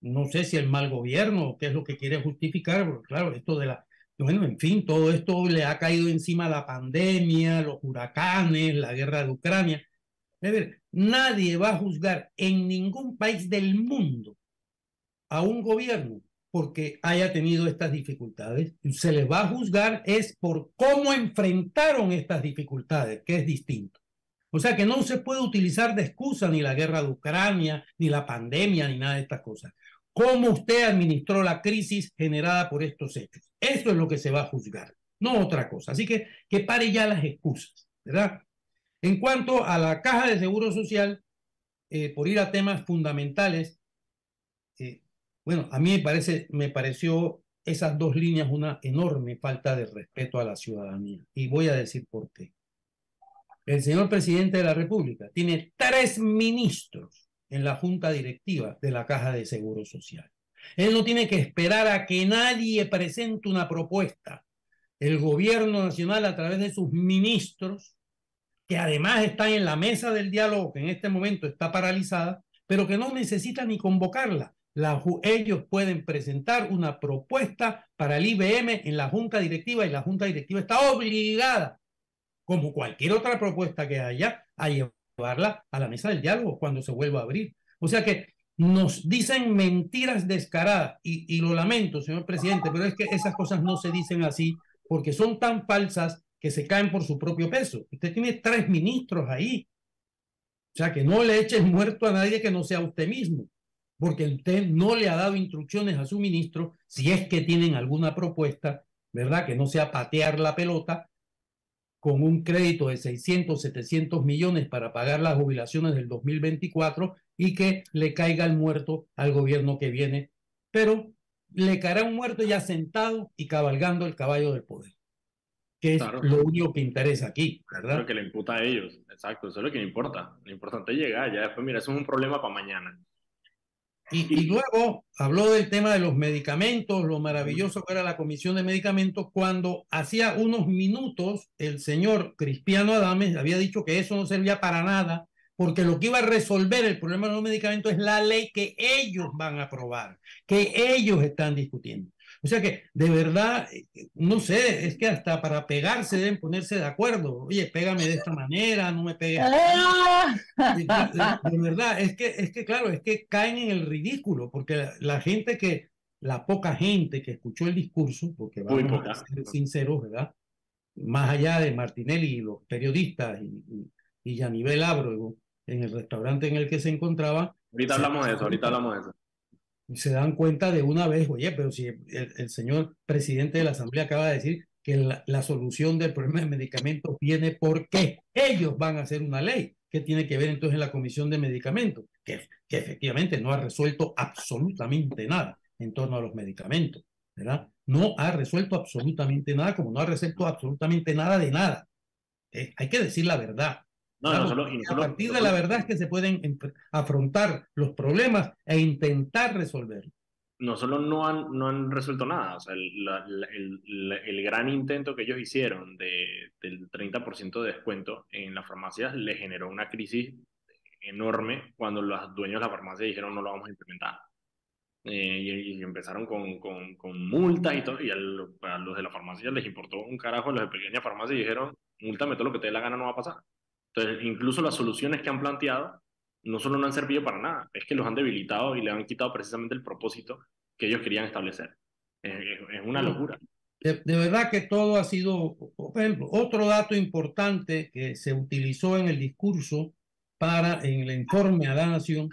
no sé si el mal gobierno qué es lo que quiere justificar, claro, esto de la, bueno, en fin, todo esto le ha caído encima la pandemia, los huracanes, la guerra de Ucrania. A ver, nadie va a juzgar en ningún país del mundo a un gobierno porque haya tenido estas dificultades. Se les va a juzgar es por cómo enfrentaron estas dificultades, que es distinto. O sea que no se puede utilizar de excusa ni la guerra de Ucrania, ni la pandemia, ni nada de estas cosas. ¿Cómo usted administró la crisis generada por estos hechos? Eso es lo que se va a juzgar, no otra cosa. Así que que pare ya las excusas, ¿verdad? En cuanto a la caja de seguro social, eh, por ir a temas fundamentales, eh, bueno, a mí me, parece, me pareció esas dos líneas una enorme falta de respeto a la ciudadanía. Y voy a decir por qué el señor presidente de la República tiene tres ministros en la junta directiva de la Caja de Seguro Social. Él no tiene que esperar a que nadie presente una propuesta. El gobierno nacional a través de sus ministros, que además están en la mesa del diálogo, que en este momento está paralizada, pero que no necesita ni convocarla. La, ellos pueden presentar una propuesta para el IBM en la junta directiva y la junta directiva está obligada como cualquier otra propuesta que haya, a llevarla a la mesa del diálogo cuando se vuelva a abrir. O sea que nos dicen mentiras descaradas y, y lo lamento, señor presidente, pero es que esas cosas no se dicen así porque son tan falsas que se caen por su propio peso. Usted tiene tres ministros ahí. O sea, que no le eches muerto a nadie que no sea usted mismo, porque usted no le ha dado instrucciones a su ministro si es que tienen alguna propuesta, ¿verdad? Que no sea patear la pelota con un crédito de 600, 700 millones para pagar las jubilaciones del 2024 y que le caiga el muerto al gobierno que viene, pero le caerá un muerto ya sentado y cabalgando el caballo del poder, que es lo único que interesa aquí, ¿verdad? Lo que le imputa a ellos, exacto, eso es lo que le importa. Lo importante es llegar, ya después, mira, eso es un problema para mañana. Y, luego habló del tema de los medicamentos, lo maravilloso que era la comisión de medicamentos, cuando hacía unos minutos el señor Cristiano Adames había dicho que eso no servía para nada, porque lo que iba a resolver el problema de los medicamentos es la ley que ellos van a aprobar, que ellos están discutiendo. O sea que, de verdad, no sé, es que hasta para pegarse deben ponerse de acuerdo. Oye, pégame de esta manera, no me pegues. Ah. De, verdad, es que, es que, claro, es que caen en el ridículo, porque la, gente que, la poca gente que escuchó el discurso, porque vamos a ser sinceros, ¿verdad? Más allá de Martinelli y los periodistas y, y, y Yanivel Ábrego, en el restaurante en el que se encontraba. Ahorita hablamos de eso, ahorita hablamos de eso se dan cuenta de una vez, oye, pero si el, señor presidente de la Asamblea acaba de decir que la, solución del problema de medicamentos viene porque ellos van a hacer una ley. ¿Qué tiene que ver entonces la Comisión de Medicamentos? Que, que efectivamente no ha resuelto absolutamente nada en torno a los medicamentos, ¿verdad? No ha resuelto absolutamente nada, como no ha resuelto absolutamente nada de nada. Eh, hay que decir la verdad. No, no solo, a partir de la verdad es que se pueden afrontar los problemas e intentar resolverlos. No solo no han, no han resuelto nada, o sea, el, el, el, gran intento que ellos hicieron de, del 30% de descuento en las farmacias le generó una crisis enorme cuando los dueños de la farmacia dijeron no lo vamos a implementar. Eh, y, empezaron con, con, con, multas y todo, y a, los de la farmacia les importó un carajo, los de pequeña farmacia y dijeron, multame todo lo que te dé la gana, no va a pasar. Entonces, incluso las soluciones que han planteado no solo no han servido para nada, es que los han debilitado y le han quitado precisamente el propósito que ellos querían establecer. Es, una locura. De, verdad que todo ha sido, por ejemplo, otro dato importante que se utilizó en el discurso para, en el informe a la nación,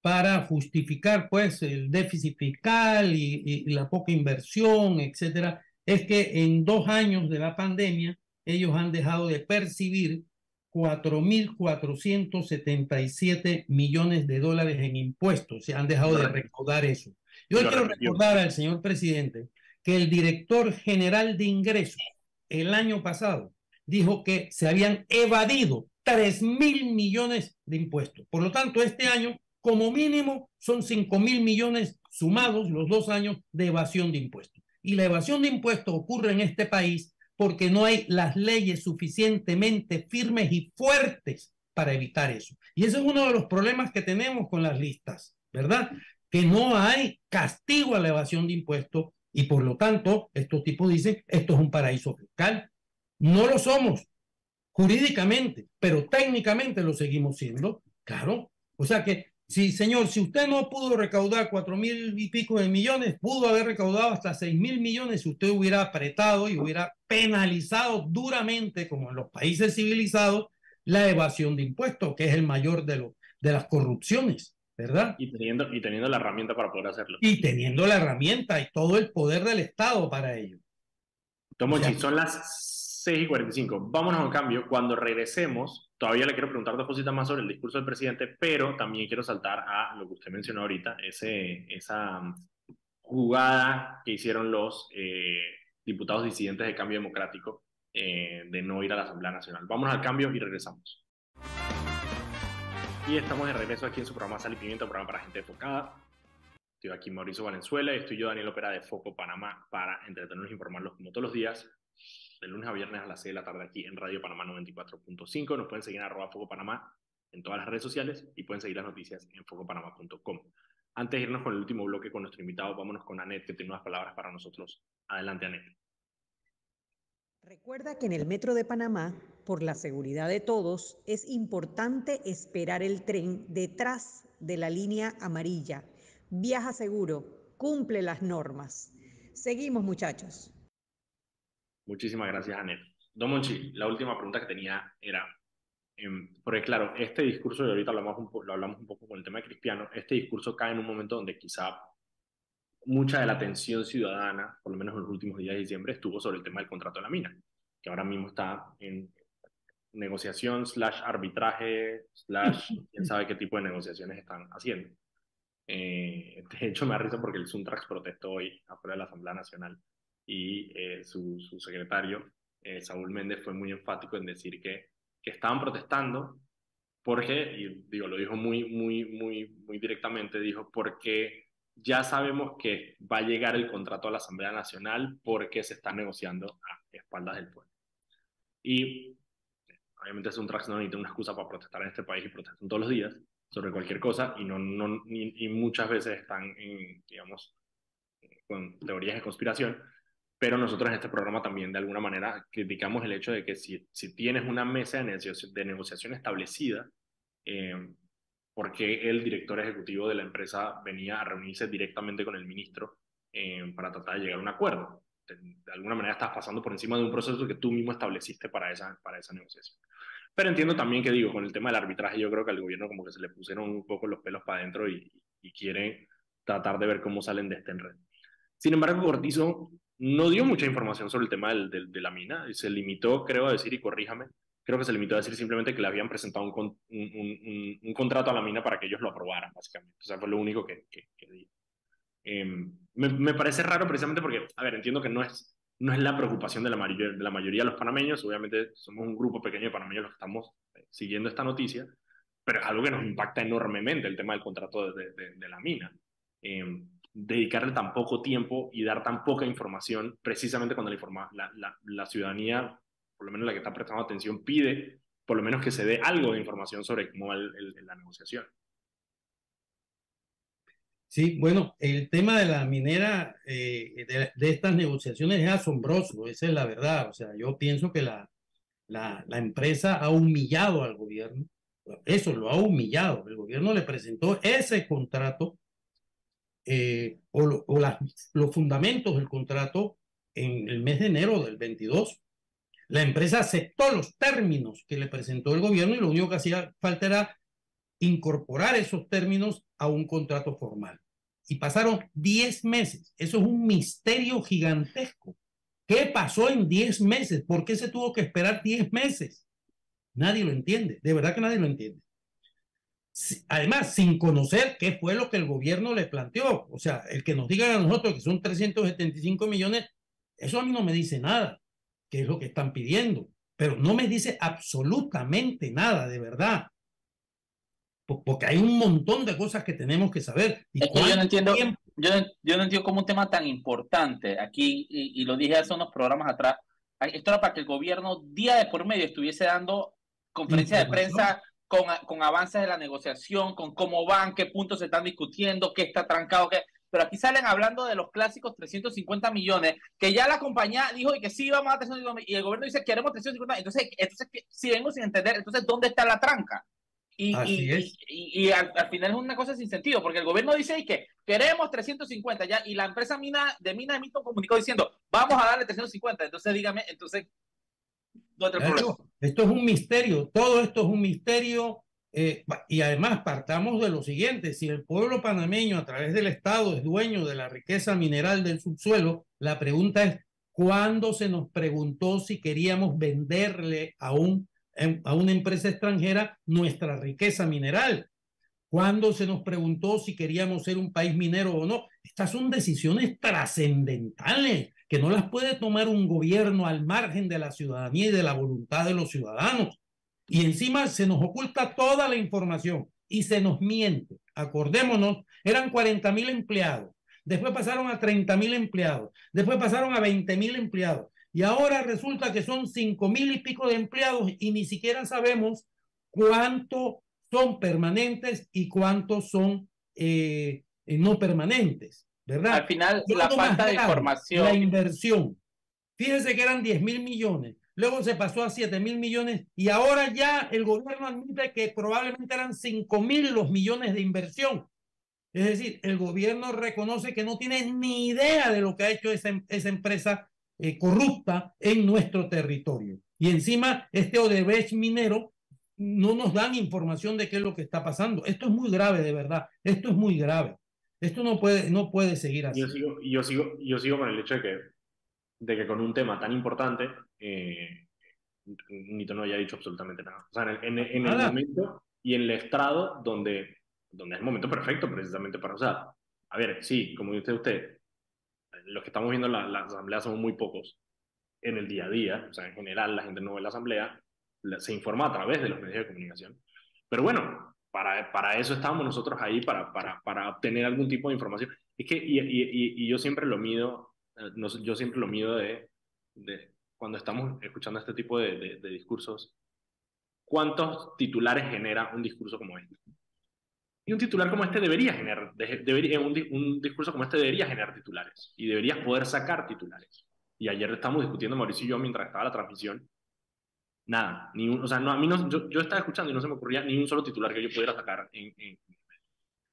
para justificar pues el déficit fiscal y, y la poca inversión, etcétera, es que en dos años de la pandemia ellos han dejado de percibir 4.477 millones de dólares en impuestos. Se han dejado de recaudar eso. Yo quiero recordar al señor presidente que el director general de ingresos el año pasado dijo que se habían evadido 3 mil millones de impuestos. Por lo tanto, este año, como mínimo, son 5 mil millones sumados los dos años de evasión de impuestos. Y la evasión de impuestos ocurre en este país porque no hay las leyes suficientemente firmes y fuertes para evitar eso. Y ese es uno de los problemas que tenemos con las listas, ¿verdad? Que no hay castigo a la evasión de impuestos y por lo tanto estos tipos dicen esto es un paraíso fiscal. No lo somos jurídicamente, pero técnicamente lo seguimos siendo, claro. O sea que Sí, señor, si usted no pudo recaudar cuatro mil y pico de millones, pudo haber recaudado hasta seis mil millones si usted hubiera apretado y hubiera penalizado duramente, como en los países civilizados, la evasión de impuestos, que es el mayor de, los de las corrupciones, ¿verdad? Y teniendo, y teniendo la herramienta para poder hacerlo. Y teniendo la herramienta y todo el poder del Estado para ello. Tomochi, son las 6 y 45. Vámonos a un cambio. Cuando regresemos, Todavía le quiero preguntar dos cositas más sobre el discurso del presidente, pero también quiero saltar a lo que usted mencionó ahorita, ese, esa mm, jugada que hicieron los eh, diputados disidentes de Cambio Democrático eh, de no ir a la Asamblea Nacional. Vamos al cambio y regresamos. Y estamos de regreso aquí en su programa Sal y Pimiento, programa para gente enfocada. Estoy aquí Mauricio Valenzuela y estoy yo, Daniel Opera de Foco Panamá, para entretenernos e informarlos como todos los días de lunes a viernes a las 6 de la tarde aquí en Radio Panamá 94.5. Nos pueden seguir en arroba Foco Panamá en todas las redes sociales y pueden seguir las noticias en focopanamá.com. Antes de irnos con el último bloque con nuestro invitado, vámonos con Anet, que tiene unas palabras para nosotros. Adelante, Anet. Recuerda que en el Metro de Panamá, por la seguridad de todos, es importante esperar el tren detrás de la línea amarilla. Viaja seguro, cumple las normas. Seguimos, muchachos. Muchísimas gracias, Anet. Don Monchi, la última pregunta que tenía era, em, porque claro, este discurso, y ahorita hablamos un lo hablamos un poco con el tema de Cristiano, este discurso cae en un momento donde quizá mucha de la atención ciudadana, por lo menos en los últimos días de diciembre, estuvo sobre el tema del contrato de la mina, que ahora mismo está en negociación, slash arbitraje, slash [laughs] quién sabe qué tipo de negociaciones están haciendo. Eh, de hecho, me da risa porque el Suntrax protestó hoy afuera de la Asamblea Nacional y eh, su, su, secretario, eh, Saúl Méndez, fue muy enfático en decir que, que estaban protestando porque, y digo, lo dijo muy, muy, muy, muy directamente, dijo, porque ya sabemos que va a llegar el contrato a la Asamblea Nacional porque se está negociando a espaldas del pueblo. Y obviamente es un trax no necesita una excusa para protestar en este país y protestan todos los días sobre cualquier cosa y, no, no, y muchas veces están en, digamos, con teorías de conspiración, pero nosotros en este programa también de alguna manera criticamos el hecho de que si, si tienes una mesa de negociación, de negociación establecida, eh, porque el director ejecutivo de la empresa venía a reunirse directamente con el ministro eh, para tratar de llegar a un acuerdo. De, alguna manera estás pasando por encima de un proceso que tú mismo estableciste para esa, para esa negociación. Pero entiendo también que digo, con el tema del arbitraje, yo creo que al gobierno como que se le pusieron un poco los pelos para adentro y, y quieren tratar de ver cómo salen de este enredo. Sin embargo, Cortizo no dio mucha información sobre el tema del, de la mina y se limitó, creo, a decir, y corríjame, creo que se limitó a decir simplemente que le habían presentado un, un, un, contrato a la mina para que ellos lo aprobaran, básicamente. O sea, fue lo único que, que, que Eh, me, me, parece raro precisamente porque, a ver, entiendo que no es, no es la preocupación de la, mayoría, de la mayoría de los panameños, obviamente somos un grupo pequeño de panameños los que estamos eh, siguiendo esta noticia, pero es algo que nos impacta enormemente el tema del contrato de, de, la mina. Eh, dedicarle tan poco tiempo y dar tan poca información, precisamente cuando la, informa, la, la, la ciudadanía por lo menos la que está prestando atención, pide por lo menos que se dé algo de información sobre cómo va el, el, la negociación. Sí, bueno, el tema de la minera, eh, de, de, estas negociaciones es asombroso, esa es la verdad. O sea, yo pienso que la, la, la empresa ha humillado al gobierno, eso lo ha humillado. El gobierno le presentó ese contrato eh, o, o las, los fundamentos del contrato en el mes de enero del 22 la empresa aceptó los términos que le presentó el gobierno y lo único que hacía falta era incorporar esos términos a un contrato formal. Y pasaron 10 meses. Eso es un misterio gigantesco. ¿Qué pasó en 10 meses? ¿Por qué se tuvo que esperar 10 meses? Nadie lo entiende. De verdad que nadie lo entiende. Además, sin conocer qué fue lo que el gobierno le planteó. O sea, el que nos digan a nosotros que son 375 millones, eso a mí no me dice nada qué es lo que están pidiendo, pero no me dice absolutamente nada, de verdad. Porque hay un montón de cosas que tenemos que saber. ¿Y es que yo no entiendo, yo, yo, no entiendo cómo un tema tan importante aquí, y, y, lo dije hace unos programas atrás, esto era para que el gobierno día de por medio estuviese dando conferencias de prensa con, con avances de la negociación, con cómo van, qué puntos se están discutiendo, qué está trancado, qué. Pero aquí salen hablando de los clásicos 350 millones, que ya la compañía dijo y que sí vamos a 350 millones, y el gobierno dice queremos 350, entonces, entonces si vengo sin entender, entonces ¿dónde está la tranca? Y, y, y, y, al, al, final es una cosa sin sentido, porque el gobierno dice que queremos 350 ya, y la empresa mina de Mina Emito comunicó diciendo, vamos a darle 350, entonces dígame, entonces, no esto, esto es un misterio, todo esto es un misterio, eh, y además partamos de lo siguiente, si el pueblo panameño a través del Estado es dueño de la riqueza mineral del subsuelo, la pregunta es, ¿cuándo se nos preguntó si queríamos venderle a, un, a una empresa extranjera nuestra riqueza mineral? ¿Cuándo se nos preguntó si queríamos ser un país minero o no? Estas son decisiones trascendentales que no las puede tomar un gobierno al margen de la ciudadanía y de la voluntad de los ciudadanos. Y encima se nos oculta toda la información y se nos miente. Acordémonos, eran 40 mil empleados, después pasaron a 30 mil empleados, después pasaron a 20 mil empleados y ahora resulta que son 5 mil y pico de empleados y ni siquiera sabemos cuántos son permanentes y cuántos son eh, no permanentes, ¿verdad? Al final, la falta de información. La inversión. Fíjense que eran 10 mil millones luego se pasó a 7 mil millones y ahora ya el gobierno admite que probablemente eran 5 mil los millones de inversión. Es decir, el gobierno reconoce que no tiene ni idea de lo que ha hecho esa, esa empresa eh, corrupta en nuestro territorio. Y encima, este Odebrecht minero no nos dan información de qué es lo que está pasando. Esto es muy grave, de verdad. Esto es muy grave. Esto no puede, no puede seguir así. Yo sigo, yo, sigo, yo sigo con el hecho de que de que con un tema tan importante, eh, Nito no haya dicho absolutamente nada. O sea, en, en, en el momento y en el estrado donde, donde es el momento perfecto precisamente para, sea, a ver, sí, como dice usted, los que estamos viendo la, la asamblea somos muy pocos en el día a día, o sea, en general la gente no ve la asamblea, se informa a través de los medios de comunicación. Pero bueno, para, para eso estamos nosotros ahí, para, para, para obtener algún tipo de información. Es que, y, y, y yo siempre lo mido eh, no, yo siempre lo mido de, de, cuando estamos escuchando este tipo de, de, de, discursos, ¿cuántos titulares genera un discurso como este? Y un titular como este debería generar, debería, un, un, discurso como este debería generar titulares y deberías poder sacar titulares. Y ayer estamos discutiendo Mauricio y yo mientras estaba la transmisión. Nada, ni o sea, no, a mí no, yo, yo, estaba escuchando y no se me ocurría ni un solo titular que yo pudiera sacar. En,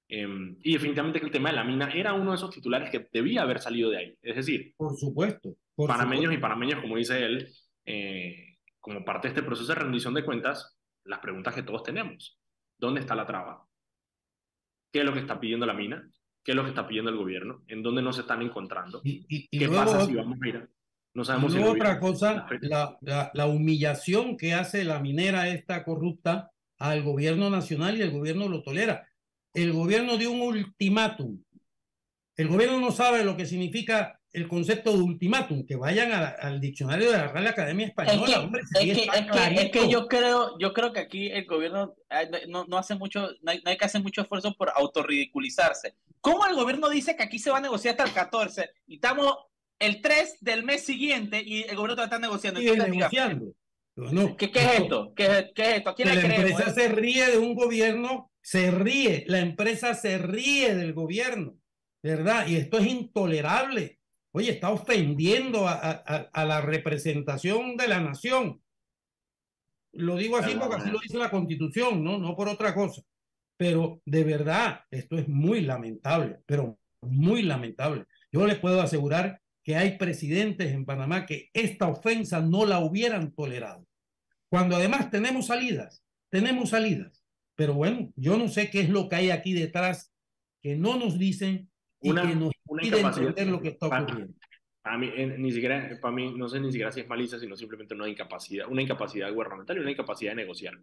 em, y definitivamente que el tema de la mina era uno de esos titulares que debía haber salido de ahí. Es decir, por supuesto. Por panameños y panameños, como dice él, eh, como parte de este proceso de rendición de cuentas, las preguntas que todos tenemos. ¿Dónde está la traba? qué es lo que está pidiendo la mina, qué es lo que está pidiendo el gobierno, en dónde no se están encontrando, y, qué pasa si vamos a ir. No sabemos si otra cosa, la, la, la, humillación que hace la minera esta corrupta al gobierno nacional y el gobierno lo tolera. El gobierno dio un ultimátum. El gobierno no sabe lo que significa el concepto de ultimátum, que vayan al diccionario de la Real Academia Española. Es que, yo creo, yo creo que aquí el gobierno no, no hace mucho, no hay, que hacer mucho esfuerzo por autorridiculizarse. ¿Cómo el gobierno dice que aquí se va a negociar hasta el 14 y estamos el 3 del mes siguiente y el gobierno todavía está negociando? negociando. ¿Qué, ¿Qué, es esto? ¿Qué, qué es esto? ¿A quién la empresa se ríe de un gobierno, se ríe, la empresa se ríe del gobierno, ¿verdad? Y esto es intolerable Oye, está ofendiendo a, a, la representación de la nación. Lo digo así porque así lo dice la constitución, ¿no? No por otra cosa. Pero de verdad, esto es muy lamentable, pero muy lamentable. Yo le puedo asegurar que hay presidentes en Panamá que esta ofensa no la hubieran tolerado. Cuando además tenemos salidas, tenemos salidas. Pero bueno, yo no sé qué es lo que hay aquí detrás que no nos dicen y una, que nos una entender lo que está ocurriendo. Para mí, ni siquiera, para mí, no sé ni siquiera si es malicia, sino simplemente una incapacidad, una incapacidad gubernamental y una incapacidad de negociar.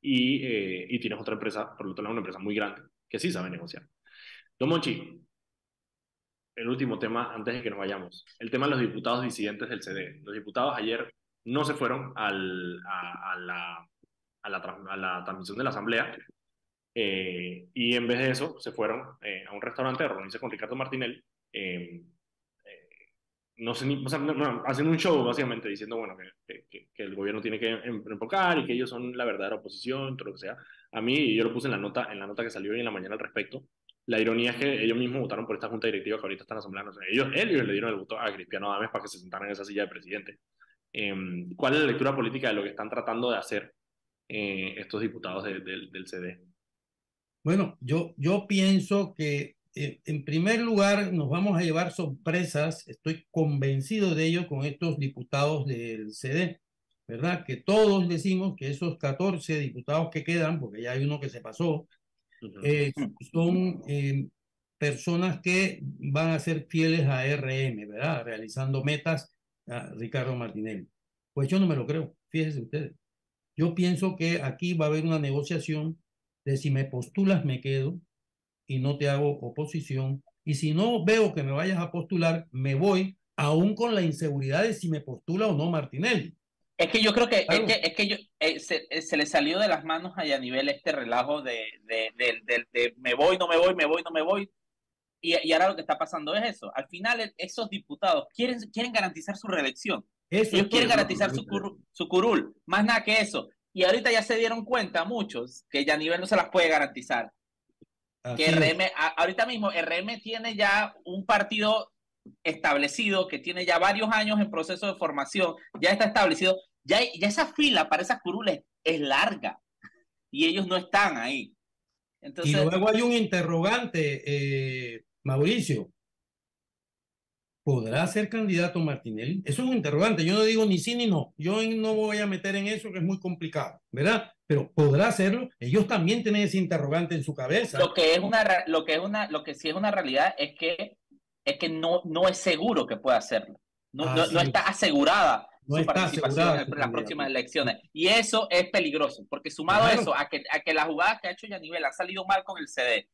Y, eh, y tienes otra empresa, por lo tanto, una empresa muy grande, que sí sabe negociar. Don Monchi, el último tema antes de que nos vayamos. El tema de los diputados disidentes del CD. Los diputados ayer no se fueron a, la, transmisión de la Asamblea, eh, y en vez de eso, se fueron eh, a un restaurante a reunirse con Ricardo Martinelli. Eh, no sé ni, o sea, no, hacen un show básicamente diciendo, bueno, que, el gobierno tiene que em, enfocar y que ellos son la verdadera oposición, todo lo que sea. A mí, yo lo puse en la nota, en la nota que salió hoy en la mañana al respecto. La ironía es que ellos mismos votaron por esta junta directiva que ahorita están asamblando. ellos, ellos le dieron el voto a Cristiano Adames para que se sentaran en esa silla de presidente. Em, ¿Cuál es la lectura política de lo que están tratando de hacer estos diputados del CD? Bueno, yo, yo pienso que eh, en primer lugar nos vamos a llevar sorpresas, estoy convencido de ello con estos diputados del CD, ¿verdad? Que todos decimos que esos 14 diputados que quedan, porque ya hay uno que se pasó, eh, son eh, personas que van a ser fieles a RM, ¿verdad? Realizando metas a Ricardo Martinelli. Pues yo no me lo creo, fíjense ustedes. Yo pienso que aquí va a haber una negociación de si me postulas me quedo y no te hago oposición. Y si no veo que me vayas a postular, me voy, aún con la inseguridad de si me postula o no Martinelli. Es que yo creo que, es que, es que yo, eh, se, eh, se, le salió de las manos a nivel este relajo de, de, de, de, me voy, no me voy, me voy, no me voy. Y, y, ahora lo que está pasando es eso. Al final, esos diputados quieren, quieren garantizar su reelección. Ellos quieren garantizar su, su curul. Más nada que eso. Y ahorita ya se dieron cuenta muchos que ya nivel no se las puede garantizar. que RM, ahorita mismo RM tiene ya un partido establecido que tiene ya varios años en proceso de formación, ya está establecido, ya, ya esa fila para esas curules es larga y ellos no están ahí. Entonces, y luego hay un interrogante, eh, Mauricio. ¿Podrá ser candidato Martinelli? Eso es un interrogante. Yo no digo ni sí ni no. Yo no voy a meter en eso que es muy complicado, ¿verdad? Pero podrá hacerlo. Ellos también tienen ese interrogante en su cabeza. Lo que es una, lo que es una, lo que sí es una realidad es que es que no, no es seguro que pueda hacerlo. No, no, está asegurada su participación en las próximas elecciones. Y eso es peligroso, porque sumado a eso, a que, a que la jugada que ha hecho Yanivel ha salido mal con el CD,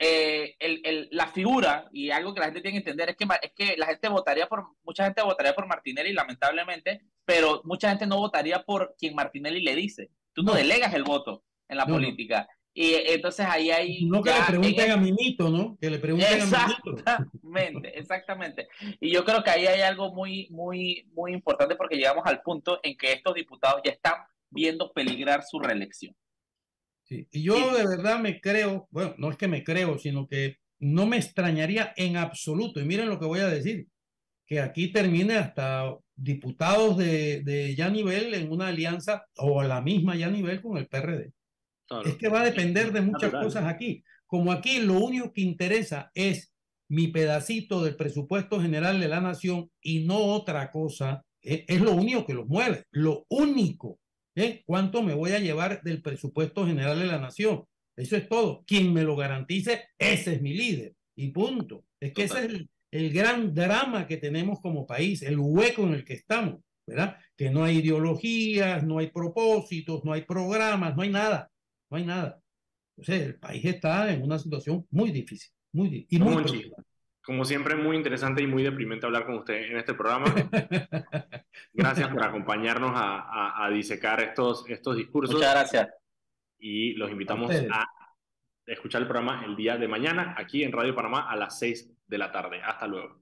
eh, el, el, la figura y algo que la gente tiene que entender es que, es que la gente votaría por, mucha gente votaría por Martinelli, lamentablemente, pero mucha gente no votaría por quien Martinelli le dice. Tú no, delegas el voto en la política. Y entonces ahí hay... No que le pregunten a Minito, ¿no? Que le pregunten exactamente, a Exactamente, exactamente. Y yo creo que ahí hay algo muy, muy, muy importante porque llegamos al punto en que estos diputados ya están viendo peligrar su reelección. Sí. Y yo de verdad me creo, bueno, no es que me creo, sino que no me extrañaría en absoluto, y miren lo que voy a decir, que aquí termine hasta diputados de, de ya nivel en una alianza o la misma ya nivel con el PRD. Es que va a depender de muchas cosas aquí. Como aquí lo único que interesa es mi pedacito del presupuesto general de la nación y no otra cosa, es, es lo único que los mueve, lo único. ¿eh? ¿Cuánto me voy a llevar del presupuesto general de la nación? Eso es todo. Quien me lo garantice, ese es mi líder. Y punto. Es que ese es el, el gran drama que tenemos como país, el hueco en el que estamos, ¿verdad? Que no hay ideologías, no hay propósitos, no hay programas, no hay nada, no hay nada. Entonces, el país está en una situación muy difícil, muy difícil. Y muy como siempre, muy interesante y muy deprimente hablar con usted en este programa. [laughs] Gracias por acompañarnos a, a, disecar estos, estos discursos. Muchas gracias. Y los invitamos a, escuchar el programa el día de mañana aquí en Radio Panamá a las 6 de la tarde. Hasta luego.